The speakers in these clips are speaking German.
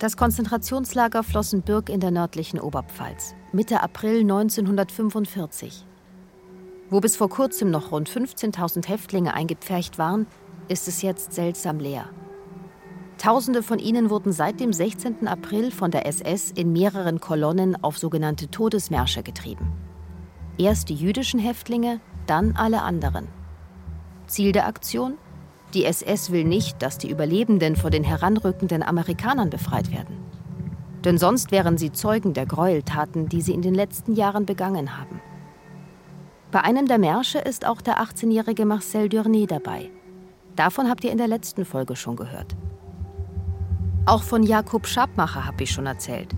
Das Konzentrationslager Flossenbürg in der nördlichen Oberpfalz, Mitte April 1945. Wo bis vor kurzem noch rund 15.000 Häftlinge eingepfercht waren, ist es jetzt seltsam leer. Tausende von ihnen wurden seit dem 16. April von der SS in mehreren Kolonnen auf sogenannte Todesmärsche getrieben. Erst die jüdischen Häftlinge, dann alle anderen. Ziel der Aktion? Die SS will nicht, dass die Überlebenden vor den heranrückenden Amerikanern befreit werden. Denn sonst wären sie Zeugen der Gräueltaten, die sie in den letzten Jahren begangen haben. Bei einem der Märsche ist auch der 18-jährige Marcel Durné dabei. Davon habt ihr in der letzten Folge schon gehört. Auch von Jakob Schabmacher habe ich schon erzählt.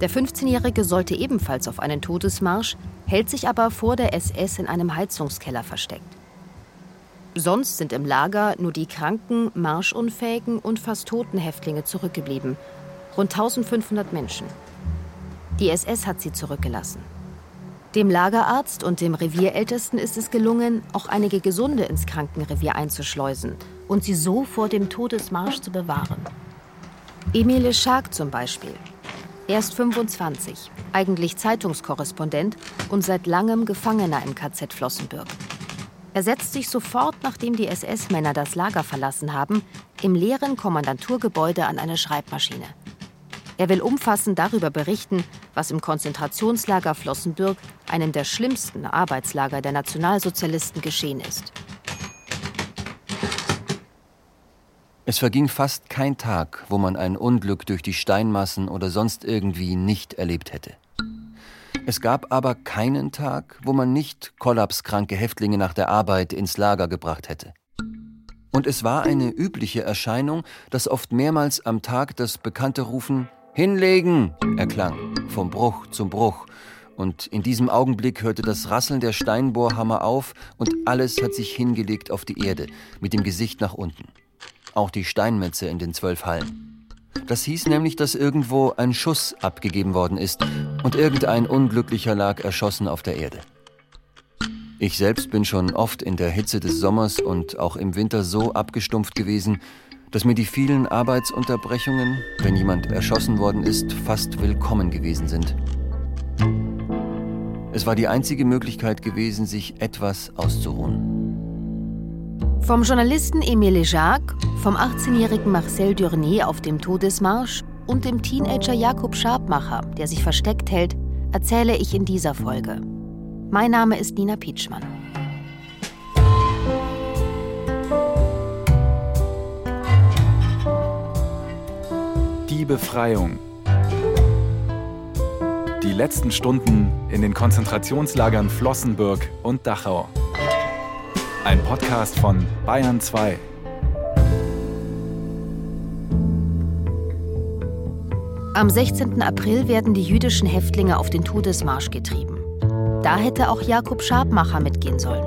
Der 15-Jährige sollte ebenfalls auf einen Todesmarsch, hält sich aber vor der SS in einem Heizungskeller versteckt. Sonst sind im Lager nur die kranken, marschunfähigen und fast toten Häftlinge zurückgeblieben. Rund 1500 Menschen. Die SS hat sie zurückgelassen. Dem Lagerarzt und dem Revierältesten ist es gelungen, auch einige Gesunde ins Krankenrevier einzuschleusen und sie so vor dem Todesmarsch zu bewahren. Emile Schark zum Beispiel. Er ist 25, eigentlich Zeitungskorrespondent und seit langem Gefangener im KZ Flossenbürg. Er setzt sich sofort, nachdem die SS-Männer das Lager verlassen haben, im leeren Kommandanturgebäude an eine Schreibmaschine. Er will umfassend darüber berichten, was im Konzentrationslager Flossenbürg, einem der schlimmsten Arbeitslager der Nationalsozialisten, geschehen ist. Es verging fast kein Tag, wo man ein Unglück durch die Steinmassen oder sonst irgendwie nicht erlebt hätte. Es gab aber keinen Tag, wo man nicht kollapskranke Häftlinge nach der Arbeit ins Lager gebracht hätte. Und es war eine übliche Erscheinung, dass oft mehrmals am Tag das bekannte Rufen Hinlegen erklang, vom Bruch zum Bruch. Und in diesem Augenblick hörte das Rasseln der Steinbohrhammer auf und alles hat sich hingelegt auf die Erde, mit dem Gesicht nach unten. Auch die Steinmetze in den zwölf Hallen. Das hieß nämlich, dass irgendwo ein Schuss abgegeben worden ist und irgendein Unglücklicher lag erschossen auf der Erde. Ich selbst bin schon oft in der Hitze des Sommers und auch im Winter so abgestumpft gewesen, dass mir die vielen Arbeitsunterbrechungen, wenn jemand erschossen worden ist, fast willkommen gewesen sind. Es war die einzige Möglichkeit gewesen, sich etwas auszuruhen. Vom Journalisten Emile Jacques, vom 18-jährigen Marcel Durné auf dem Todesmarsch und dem Teenager Jakob Schabmacher, der sich versteckt hält, erzähle ich in dieser Folge. Mein Name ist Nina Pietschmann. Die Befreiung. Die letzten Stunden in den Konzentrationslagern Flossenbürg und Dachau. Ein Podcast von Bayern 2. Am 16. April werden die jüdischen Häftlinge auf den Todesmarsch getrieben. Da hätte auch Jakob Schabmacher mitgehen sollen.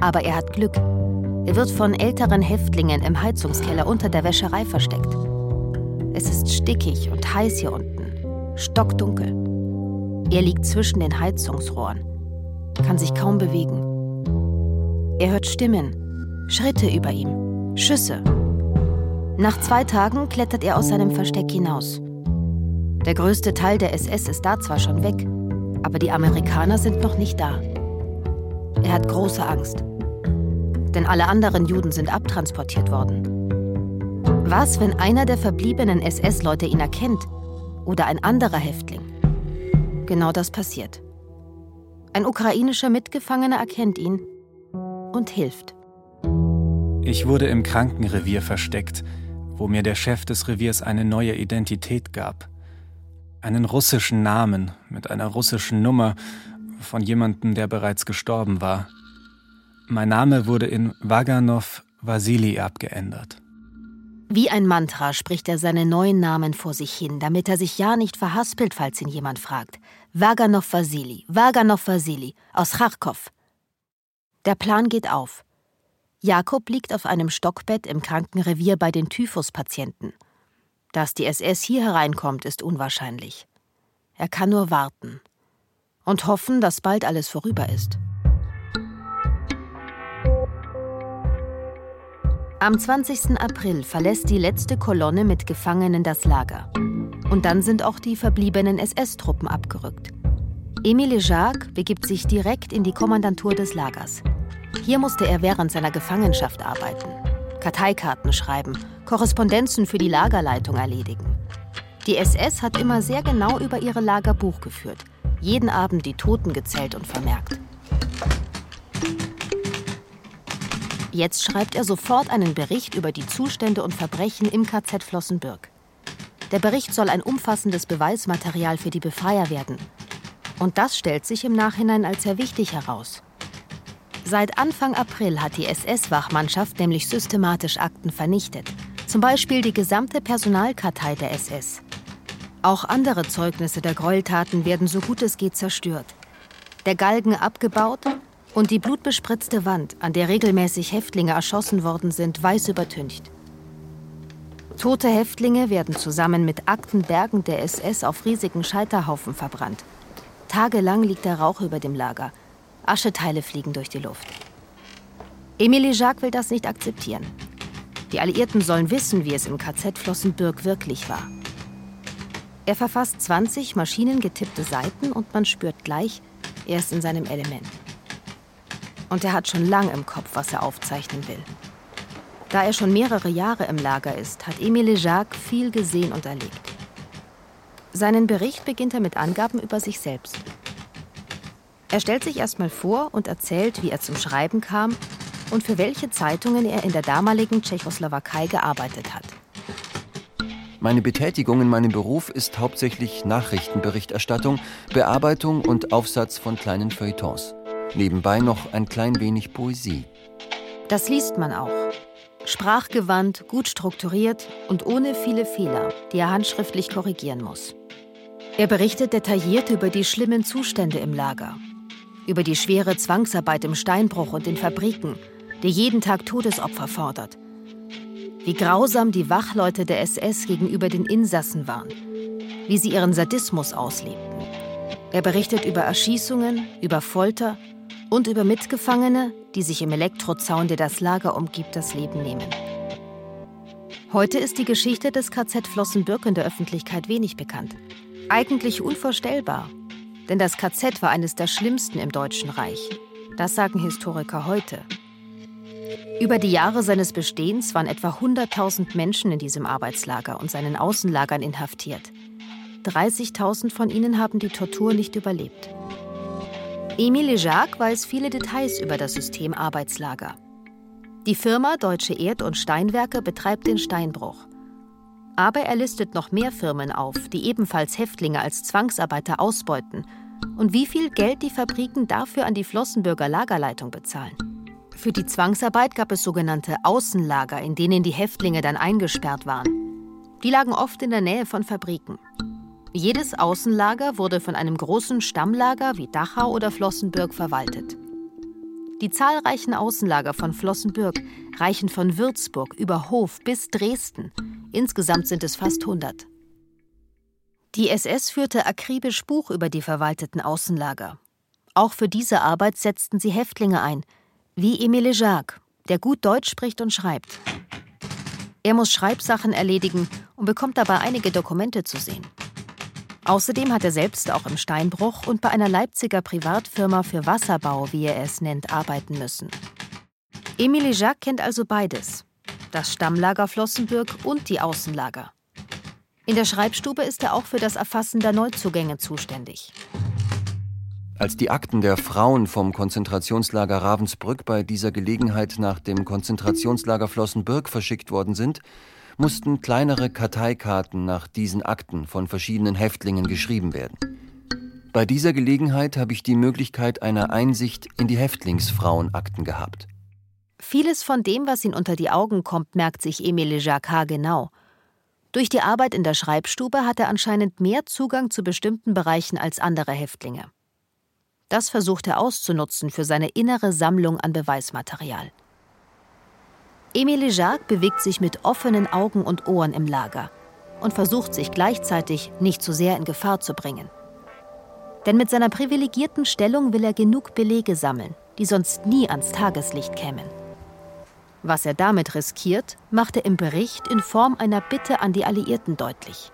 Aber er hat Glück. Er wird von älteren Häftlingen im Heizungskeller unter der Wäscherei versteckt. Es ist stickig und heiß hier unten, stockdunkel. Er liegt zwischen den Heizungsrohren, kann sich kaum bewegen. Er hört Stimmen, Schritte über ihm, Schüsse. Nach zwei Tagen klettert er aus seinem Versteck hinaus. Der größte Teil der SS ist da zwar schon weg, aber die Amerikaner sind noch nicht da. Er hat große Angst. Denn alle anderen Juden sind abtransportiert worden. Was, wenn einer der verbliebenen SS-Leute ihn erkennt oder ein anderer Häftling? Genau das passiert. Ein ukrainischer Mitgefangener erkennt ihn und hilft. Ich wurde im Krankenrevier versteckt, wo mir der Chef des Reviers eine neue Identität gab. Einen russischen Namen mit einer russischen Nummer von jemandem, der bereits gestorben war. Mein Name wurde in Waganov Vasili abgeändert. Wie ein Mantra spricht er seine neuen Namen vor sich hin, damit er sich ja nicht verhaspelt, falls ihn jemand fragt. Waganov Vasili, Waganov Vasili aus Charkow. Der Plan geht auf. Jakob liegt auf einem Stockbett im Krankenrevier bei den Typhuspatienten. Dass die SS hier hereinkommt, ist unwahrscheinlich. Er kann nur warten und hoffen, dass bald alles vorüber ist. Am 20. April verlässt die letzte Kolonne mit Gefangenen das Lager. Und dann sind auch die verbliebenen SS-Truppen abgerückt. Emile Jacques begibt sich direkt in die Kommandantur des Lagers. Hier musste er während seiner Gefangenschaft arbeiten, Karteikarten schreiben, Korrespondenzen für die Lagerleitung erledigen. Die SS hat immer sehr genau über ihre Lager Buch geführt, jeden Abend die Toten gezählt und vermerkt. Jetzt schreibt er sofort einen Bericht über die Zustände und Verbrechen im KZ Flossenbürg. Der Bericht soll ein umfassendes Beweismaterial für die Befreier werden. Und das stellt sich im Nachhinein als sehr wichtig heraus. Seit Anfang April hat die SS-Wachmannschaft nämlich systematisch Akten vernichtet. Zum Beispiel die gesamte Personalkartei der SS. Auch andere Zeugnisse der Gräueltaten werden so gut es geht zerstört. Der Galgen abgebaut und die blutbespritzte Wand, an der regelmäßig Häftlinge erschossen worden sind, weiß übertüncht. Tote Häftlinge werden zusammen mit Aktenbergen der SS auf riesigen Scheiterhaufen verbrannt. Tagelang liegt der Rauch über dem Lager. Ascheteile fliegen durch die Luft. Emilie Jacques will das nicht akzeptieren. Die Alliierten sollen wissen, wie es im KZ Flossenbürg wirklich war. Er verfasst 20 maschinengetippte Seiten und man spürt gleich, er ist in seinem Element. Und er hat schon lang im Kopf, was er aufzeichnen will. Da er schon mehrere Jahre im Lager ist, hat Emile Jacques viel gesehen und erlebt. Seinen Bericht beginnt er mit Angaben über sich selbst. Er stellt sich erstmal vor und erzählt, wie er zum Schreiben kam und für welche Zeitungen er in der damaligen Tschechoslowakei gearbeitet hat. Meine Betätigung in meinem Beruf ist hauptsächlich Nachrichtenberichterstattung, Bearbeitung und Aufsatz von kleinen Feuilletons. Nebenbei noch ein klein wenig Poesie. Das liest man auch. Sprachgewandt, gut strukturiert und ohne viele Fehler, die er handschriftlich korrigieren muss. Er berichtet detailliert über die schlimmen Zustände im Lager, über die schwere Zwangsarbeit im Steinbruch und in Fabriken, die jeden Tag Todesopfer fordert, wie grausam die Wachleute der SS gegenüber den Insassen waren, wie sie ihren Sadismus auslebten. Er berichtet über Erschießungen, über Folter und über Mitgefangene, die sich im Elektrozaun, der das Lager umgibt, das Leben nehmen. Heute ist die Geschichte des KZ Flossenbürg in der Öffentlichkeit wenig bekannt. Eigentlich unvorstellbar, denn das KZ war eines der schlimmsten im Deutschen Reich. Das sagen Historiker heute. Über die Jahre seines Bestehens waren etwa 100.000 Menschen in diesem Arbeitslager und seinen Außenlagern inhaftiert. 30.000 von ihnen haben die Tortur nicht überlebt. Emile Jacques weiß viele Details über das System Arbeitslager. Die Firma Deutsche Erd- und Steinwerke betreibt den Steinbruch. Aber er listet noch mehr Firmen auf, die ebenfalls Häftlinge als Zwangsarbeiter ausbeuten und wie viel Geld die Fabriken dafür an die Flossenbürger Lagerleitung bezahlen. Für die Zwangsarbeit gab es sogenannte Außenlager, in denen die Häftlinge dann eingesperrt waren. Die lagen oft in der Nähe von Fabriken. Jedes Außenlager wurde von einem großen Stammlager wie Dachau oder Flossenbürg verwaltet. Die zahlreichen Außenlager von Flossenbürg reichen von Würzburg über Hof bis Dresden. Insgesamt sind es fast 100. Die SS führte akribisch Buch über die verwalteten Außenlager. Auch für diese Arbeit setzten sie Häftlinge ein, wie Emile Jacques, der gut Deutsch spricht und schreibt. Er muss Schreibsachen erledigen und bekommt dabei einige Dokumente zu sehen. Außerdem hat er selbst auch im Steinbruch und bei einer Leipziger Privatfirma für Wasserbau, wie er es nennt, arbeiten müssen. Emile Jacques kennt also beides: das Stammlager Flossenbürg und die Außenlager. In der Schreibstube ist er auch für das Erfassen der Neuzugänge zuständig. Als die Akten der Frauen vom Konzentrationslager Ravensbrück bei dieser Gelegenheit nach dem Konzentrationslager Flossenbürg verschickt worden sind, mussten kleinere Karteikarten nach diesen Akten von verschiedenen Häftlingen geschrieben werden. Bei dieser Gelegenheit habe ich die Möglichkeit einer Einsicht in die Häftlingsfrauenakten gehabt. Vieles von dem, was ihm unter die Augen kommt, merkt sich Emile Jacquard genau. Durch die Arbeit in der Schreibstube hat er anscheinend mehr Zugang zu bestimmten Bereichen als andere Häftlinge. Das versucht er auszunutzen für seine innere Sammlung an Beweismaterial. Emile Jacques bewegt sich mit offenen Augen und Ohren im Lager und versucht sich gleichzeitig nicht zu sehr in Gefahr zu bringen. Denn mit seiner privilegierten Stellung will er genug Belege sammeln, die sonst nie ans Tageslicht kämen. Was er damit riskiert, macht er im Bericht in Form einer Bitte an die Alliierten deutlich.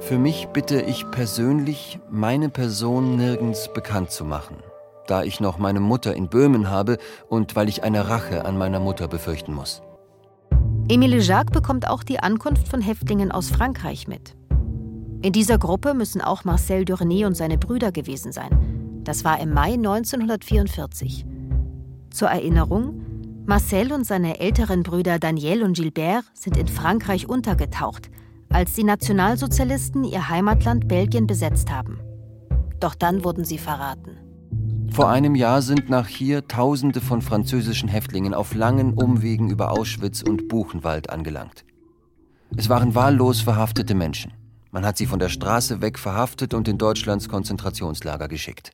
Für mich bitte ich persönlich, meine Person nirgends bekannt zu machen, da ich noch meine Mutter in Böhmen habe und weil ich eine Rache an meiner Mutter befürchten muss. Emile Jacques bekommt auch die Ankunft von Häftlingen aus Frankreich mit. In dieser Gruppe müssen auch Marcel Durné und seine Brüder gewesen sein. Das war im Mai 1944. Zur Erinnerung, Marcel und seine älteren Brüder Daniel und Gilbert sind in Frankreich untergetaucht, als die Nationalsozialisten ihr Heimatland Belgien besetzt haben. Doch dann wurden sie verraten. Vor einem Jahr sind nach hier Tausende von französischen Häftlingen auf langen Umwegen über Auschwitz und Buchenwald angelangt. Es waren wahllos verhaftete Menschen. Man hat sie von der Straße weg verhaftet und in Deutschlands Konzentrationslager geschickt.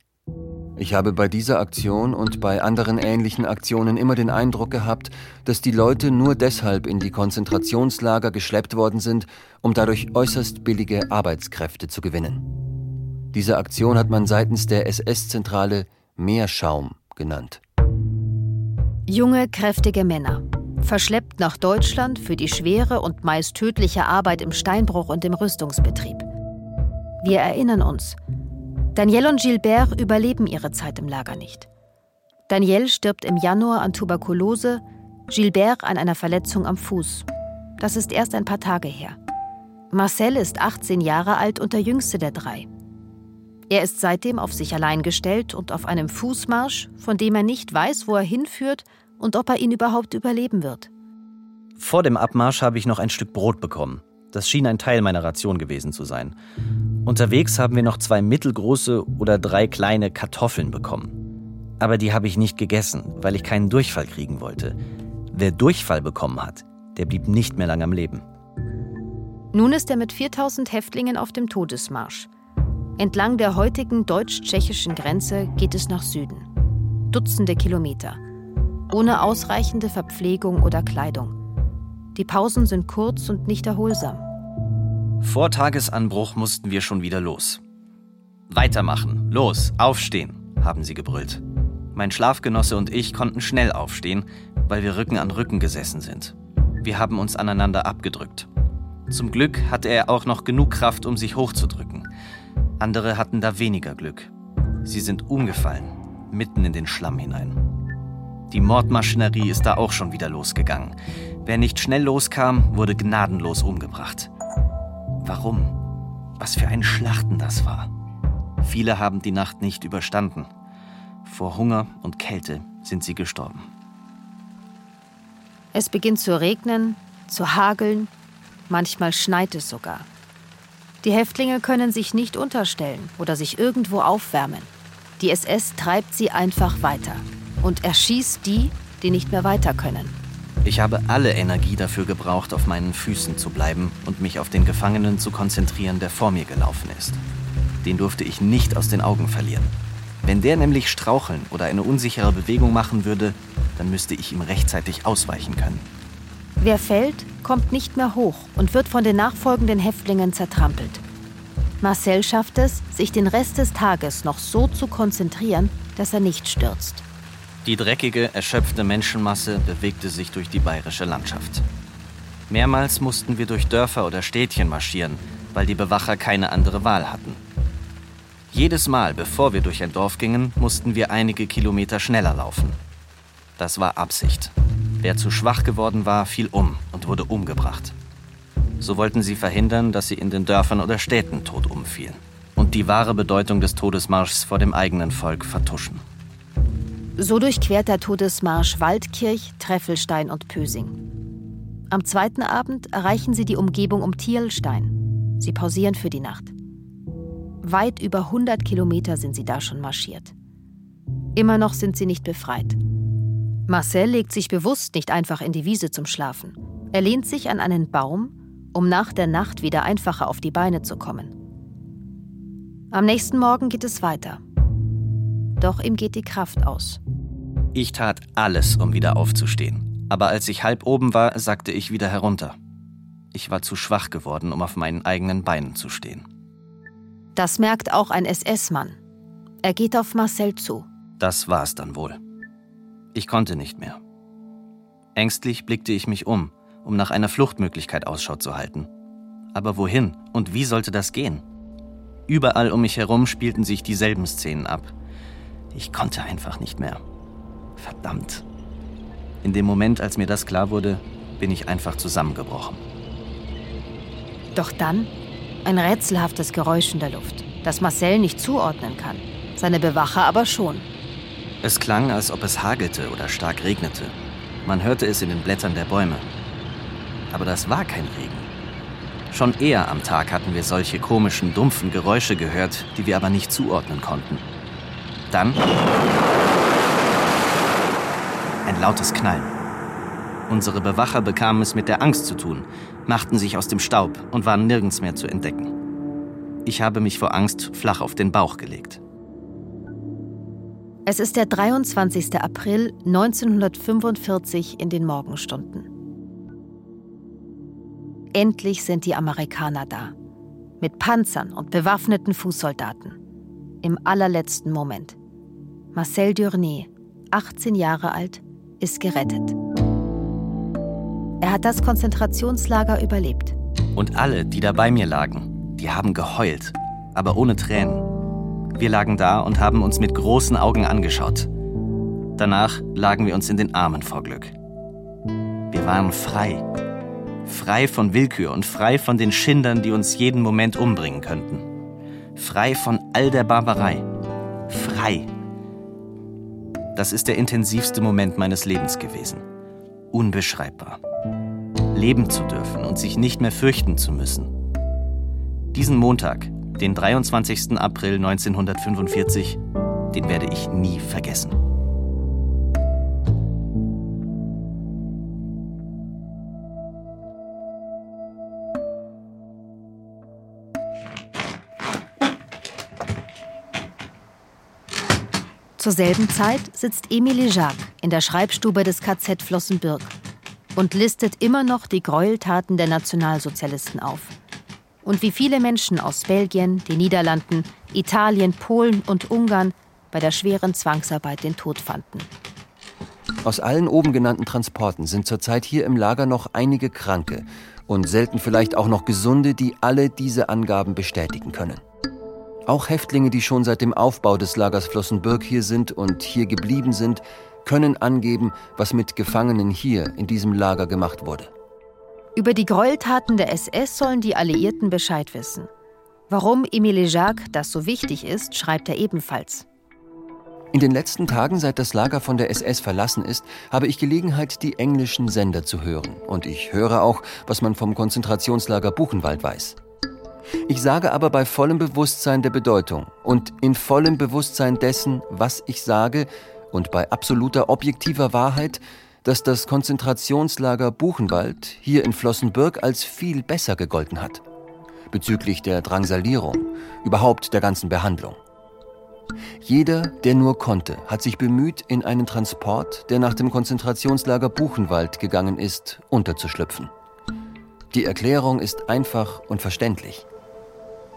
Ich habe bei dieser Aktion und bei anderen ähnlichen Aktionen immer den Eindruck gehabt, dass die Leute nur deshalb in die Konzentrationslager geschleppt worden sind, um dadurch äußerst billige Arbeitskräfte zu gewinnen. Diese Aktion hat man seitens der SS-Zentrale Meerschaum genannt. Junge, kräftige Männer, verschleppt nach Deutschland für die schwere und meist tödliche Arbeit im Steinbruch und im Rüstungsbetrieb. Wir erinnern uns, Daniel und Gilbert überleben ihre Zeit im Lager nicht. Daniel stirbt im Januar an Tuberkulose, Gilbert an einer Verletzung am Fuß. Das ist erst ein paar Tage her. Marcel ist 18 Jahre alt und der jüngste der drei. Er ist seitdem auf sich allein gestellt und auf einem Fußmarsch, von dem er nicht weiß, wo er hinführt und ob er ihn überhaupt überleben wird. Vor dem Abmarsch habe ich noch ein Stück Brot bekommen. Das schien ein Teil meiner Ration gewesen zu sein. Unterwegs haben wir noch zwei mittelgroße oder drei kleine Kartoffeln bekommen. Aber die habe ich nicht gegessen, weil ich keinen Durchfall kriegen wollte. Wer Durchfall bekommen hat, der blieb nicht mehr lange am Leben. Nun ist er mit 4000 Häftlingen auf dem Todesmarsch. Entlang der heutigen deutsch-tschechischen Grenze geht es nach Süden. Dutzende Kilometer ohne ausreichende Verpflegung oder Kleidung. Die Pausen sind kurz und nicht erholsam. Vor Tagesanbruch mussten wir schon wieder los. Weitermachen, los, aufstehen, haben sie gebrüllt. Mein Schlafgenosse und ich konnten schnell aufstehen, weil wir Rücken an Rücken gesessen sind. Wir haben uns aneinander abgedrückt. Zum Glück hatte er auch noch genug Kraft, um sich hochzudrücken. Andere hatten da weniger Glück. Sie sind umgefallen, mitten in den Schlamm hinein. Die Mordmaschinerie ist da auch schon wieder losgegangen. Wer nicht schnell loskam, wurde gnadenlos umgebracht. Warum? Was für ein Schlachten das war. Viele haben die Nacht nicht überstanden. Vor Hunger und Kälte sind sie gestorben. Es beginnt zu regnen, zu hageln, manchmal schneit es sogar. Die Häftlinge können sich nicht unterstellen oder sich irgendwo aufwärmen. Die SS treibt sie einfach weiter und erschießt die, die nicht mehr weiter können. Ich habe alle Energie dafür gebraucht, auf meinen Füßen zu bleiben und mich auf den Gefangenen zu konzentrieren, der vor mir gelaufen ist. Den durfte ich nicht aus den Augen verlieren. Wenn der nämlich straucheln oder eine unsichere Bewegung machen würde, dann müsste ich ihm rechtzeitig ausweichen können. Wer fällt, kommt nicht mehr hoch und wird von den nachfolgenden Häftlingen zertrampelt. Marcel schafft es, sich den Rest des Tages noch so zu konzentrieren, dass er nicht stürzt. Die dreckige, erschöpfte Menschenmasse bewegte sich durch die bayerische Landschaft. Mehrmals mussten wir durch Dörfer oder Städtchen marschieren, weil die Bewacher keine andere Wahl hatten. Jedes Mal, bevor wir durch ein Dorf gingen, mussten wir einige Kilometer schneller laufen. Das war Absicht. Wer zu schwach geworden war, fiel um und wurde umgebracht. So wollten sie verhindern, dass sie in den Dörfern oder Städten tot umfielen und die wahre Bedeutung des Todesmarschs vor dem eigenen Volk vertuschen. So durchquert der Todesmarsch Waldkirch, Treffelstein und Pösing. Am zweiten Abend erreichen sie die Umgebung um Thielstein. Sie pausieren für die Nacht. Weit über 100 Kilometer sind sie da schon marschiert. Immer noch sind sie nicht befreit. Marcel legt sich bewusst nicht einfach in die Wiese zum Schlafen. Er lehnt sich an einen Baum, um nach der Nacht wieder einfacher auf die Beine zu kommen. Am nächsten Morgen geht es weiter. Doch ihm geht die Kraft aus. Ich tat alles, um wieder aufzustehen. Aber als ich halb oben war, sackte ich wieder herunter. Ich war zu schwach geworden, um auf meinen eigenen Beinen zu stehen. Das merkt auch ein SS-Mann. Er geht auf Marcel zu. Das war's dann wohl. Ich konnte nicht mehr. Ängstlich blickte ich mich um, um nach einer Fluchtmöglichkeit Ausschau zu halten. Aber wohin und wie sollte das gehen? Überall um mich herum spielten sich dieselben Szenen ab. Ich konnte einfach nicht mehr. Verdammt. In dem Moment, als mir das klar wurde, bin ich einfach zusammengebrochen. Doch dann ein rätselhaftes Geräusch in der Luft, das Marcel nicht zuordnen kann, seine Bewacher aber schon. Es klang, als ob es hagelte oder stark regnete. Man hörte es in den Blättern der Bäume. Aber das war kein Regen. Schon eher am Tag hatten wir solche komischen, dumpfen Geräusche gehört, die wir aber nicht zuordnen konnten. Dann ein lautes Knallen. Unsere Bewacher bekamen es mit der Angst zu tun, machten sich aus dem Staub und waren nirgends mehr zu entdecken. Ich habe mich vor Angst flach auf den Bauch gelegt. Es ist der 23. April 1945 in den Morgenstunden. Endlich sind die Amerikaner da. Mit Panzern und bewaffneten Fußsoldaten. Im allerletzten Moment. Marcel Durnay, 18 Jahre alt, ist gerettet. Er hat das Konzentrationslager überlebt. Und alle, die da bei mir lagen, die haben geheult, aber ohne Tränen. Wir lagen da und haben uns mit großen Augen angeschaut. Danach lagen wir uns in den Armen vor Glück. Wir waren frei. Frei von Willkür und frei von den Schindern, die uns jeden Moment umbringen könnten. Frei von all der Barbarei. Frei. Das ist der intensivste Moment meines Lebens gewesen. Unbeschreibbar. Leben zu dürfen und sich nicht mehr fürchten zu müssen. Diesen Montag, den 23. April 1945, den werde ich nie vergessen. Zur selben Zeit sitzt Emilie Jacques in der Schreibstube des KZ Flossenbürg und listet immer noch die Gräueltaten der Nationalsozialisten auf. Und wie viele Menschen aus Belgien, den Niederlanden, Italien, Polen und Ungarn bei der schweren Zwangsarbeit den Tod fanden. Aus allen oben genannten Transporten sind zurzeit hier im Lager noch einige Kranke und selten vielleicht auch noch Gesunde, die alle diese Angaben bestätigen können. Auch Häftlinge, die schon seit dem Aufbau des Lagers Flossenbürg hier sind und hier geblieben sind, können angeben, was mit Gefangenen hier in diesem Lager gemacht wurde. Über die Gräueltaten der SS sollen die Alliierten Bescheid wissen. Warum Emile Jacques das so wichtig ist, schreibt er ebenfalls. In den letzten Tagen, seit das Lager von der SS verlassen ist, habe ich Gelegenheit, die englischen Sender zu hören. Und ich höre auch, was man vom Konzentrationslager Buchenwald weiß. Ich sage aber bei vollem Bewusstsein der Bedeutung und in vollem Bewusstsein dessen, was ich sage und bei absoluter objektiver Wahrheit, dass das Konzentrationslager Buchenwald hier in Flossenbürg als viel besser gegolten hat. Bezüglich der Drangsalierung, überhaupt der ganzen Behandlung. Jeder, der nur konnte, hat sich bemüht, in einen Transport, der nach dem Konzentrationslager Buchenwald gegangen ist, unterzuschlüpfen. Die Erklärung ist einfach und verständlich.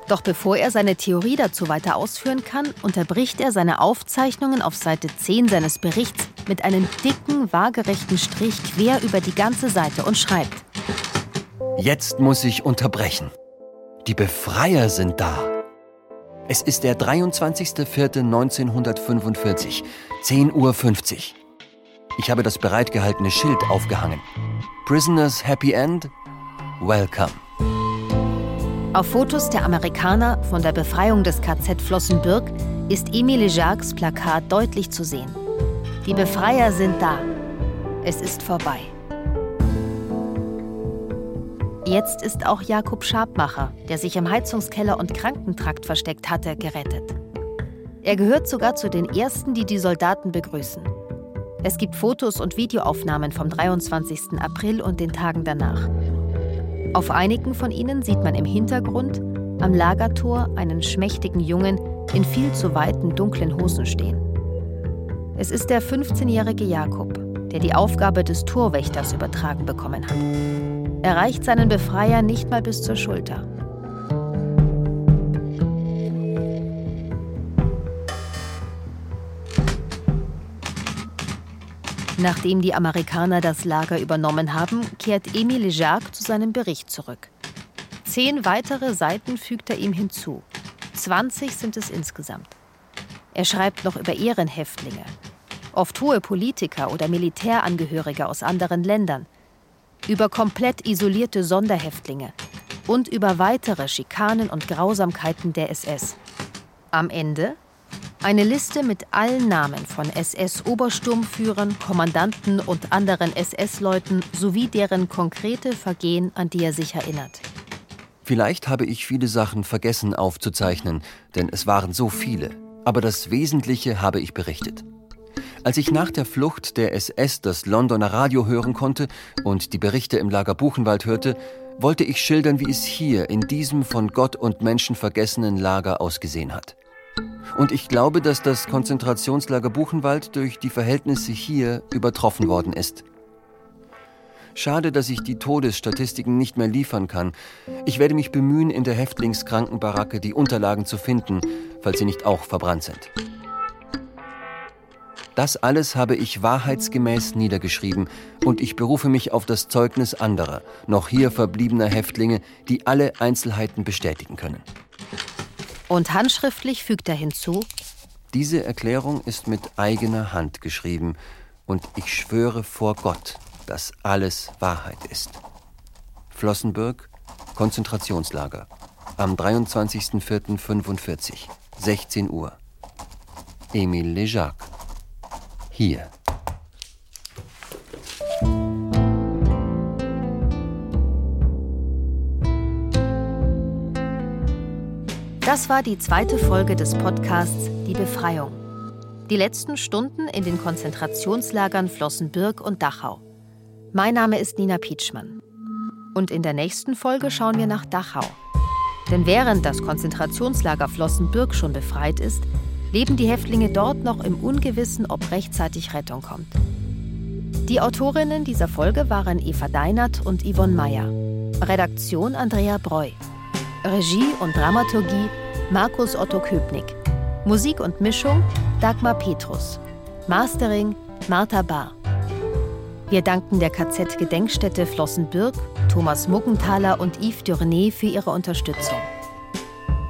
Doch bevor er seine Theorie dazu weiter ausführen kann, unterbricht er seine Aufzeichnungen auf Seite 10 seines Berichts mit einem dicken, waagerechten Strich quer über die ganze Seite und schreibt: Jetzt muss ich unterbrechen. Die Befreier sind da. Es ist der 23.04.1945, 10.50 Uhr. Ich habe das bereitgehaltene Schild aufgehangen. Prisoners Happy End, welcome. Auf Fotos der Amerikaner von der Befreiung des KZ Flossenbürg ist Emile Jacques Plakat deutlich zu sehen. Die Befreier sind da. Es ist vorbei. Jetzt ist auch Jakob Schabmacher, der sich im Heizungskeller und Krankentrakt versteckt hatte, gerettet. Er gehört sogar zu den ersten, die die Soldaten begrüßen. Es gibt Fotos und Videoaufnahmen vom 23. April und den Tagen danach. Auf einigen von ihnen sieht man im Hintergrund am Lagertor einen schmächtigen Jungen in viel zu weiten dunklen Hosen stehen. Es ist der 15-jährige Jakob, der die Aufgabe des Torwächters übertragen bekommen hat. Er reicht seinen Befreier nicht mal bis zur Schulter. Nachdem die Amerikaner das Lager übernommen haben, kehrt Emile Jacques zu seinem Bericht zurück. Zehn weitere Seiten fügt er ihm hinzu. 20 sind es insgesamt. Er schreibt noch über Ehrenhäftlinge, oft hohe Politiker oder Militärangehörige aus anderen Ländern, über komplett isolierte Sonderhäftlinge und über weitere Schikanen und Grausamkeiten der SS. Am Ende eine Liste mit allen Namen von SS-Obersturmführern, Kommandanten und anderen SS-Leuten sowie deren konkrete Vergehen, an die er sich erinnert. Vielleicht habe ich viele Sachen vergessen aufzuzeichnen, denn es waren so viele, aber das Wesentliche habe ich berichtet. Als ich nach der Flucht der SS das Londoner Radio hören konnte und die Berichte im Lager Buchenwald hörte, wollte ich schildern, wie es hier in diesem von Gott und Menschen vergessenen Lager ausgesehen hat. Und ich glaube, dass das Konzentrationslager Buchenwald durch die Verhältnisse hier übertroffen worden ist. Schade, dass ich die Todesstatistiken nicht mehr liefern kann. Ich werde mich bemühen, in der Häftlingskrankenbaracke die Unterlagen zu finden, falls sie nicht auch verbrannt sind. Das alles habe ich wahrheitsgemäß niedergeschrieben und ich berufe mich auf das Zeugnis anderer, noch hier verbliebener Häftlinge, die alle Einzelheiten bestätigen können. Und handschriftlich fügt er hinzu, diese Erklärung ist mit eigener Hand geschrieben und ich schwöre vor Gott, dass alles Wahrheit ist. Flossenbürg, Konzentrationslager. Am 23.04.45, 16 Uhr. Emile Lejac. Hier. Das war die zweite Folge des Podcasts Die Befreiung. Die letzten Stunden in den Konzentrationslagern Flossenbürg und Dachau. Mein Name ist Nina Pietschmann. Und in der nächsten Folge schauen wir nach Dachau. Denn während das Konzentrationslager Flossenbürg schon befreit ist, leben die Häftlinge dort noch im Ungewissen, ob rechtzeitig Rettung kommt. Die Autorinnen dieser Folge waren Eva Deinert und Yvonne Meyer. Redaktion Andrea Breu. Regie und Dramaturgie Markus Otto Köpnick. Musik und Mischung Dagmar Petrus. Mastering Martha Bahr. Wir danken der KZ-Gedenkstätte Flossenbürg, Thomas Muggenthaler und Yves Durné für ihre Unterstützung.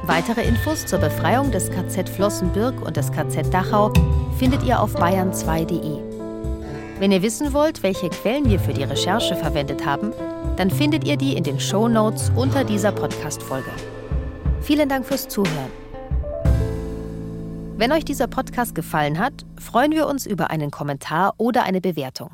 Weitere Infos zur Befreiung des KZ Flossenbürg und des KZ Dachau findet ihr auf bayern2.de. Wenn ihr wissen wollt, welche Quellen wir für die Recherche verwendet haben, dann findet ihr die in den Show Notes unter dieser Podcast-Folge. Vielen Dank fürs Zuhören. Wenn euch dieser Podcast gefallen hat, freuen wir uns über einen Kommentar oder eine Bewertung.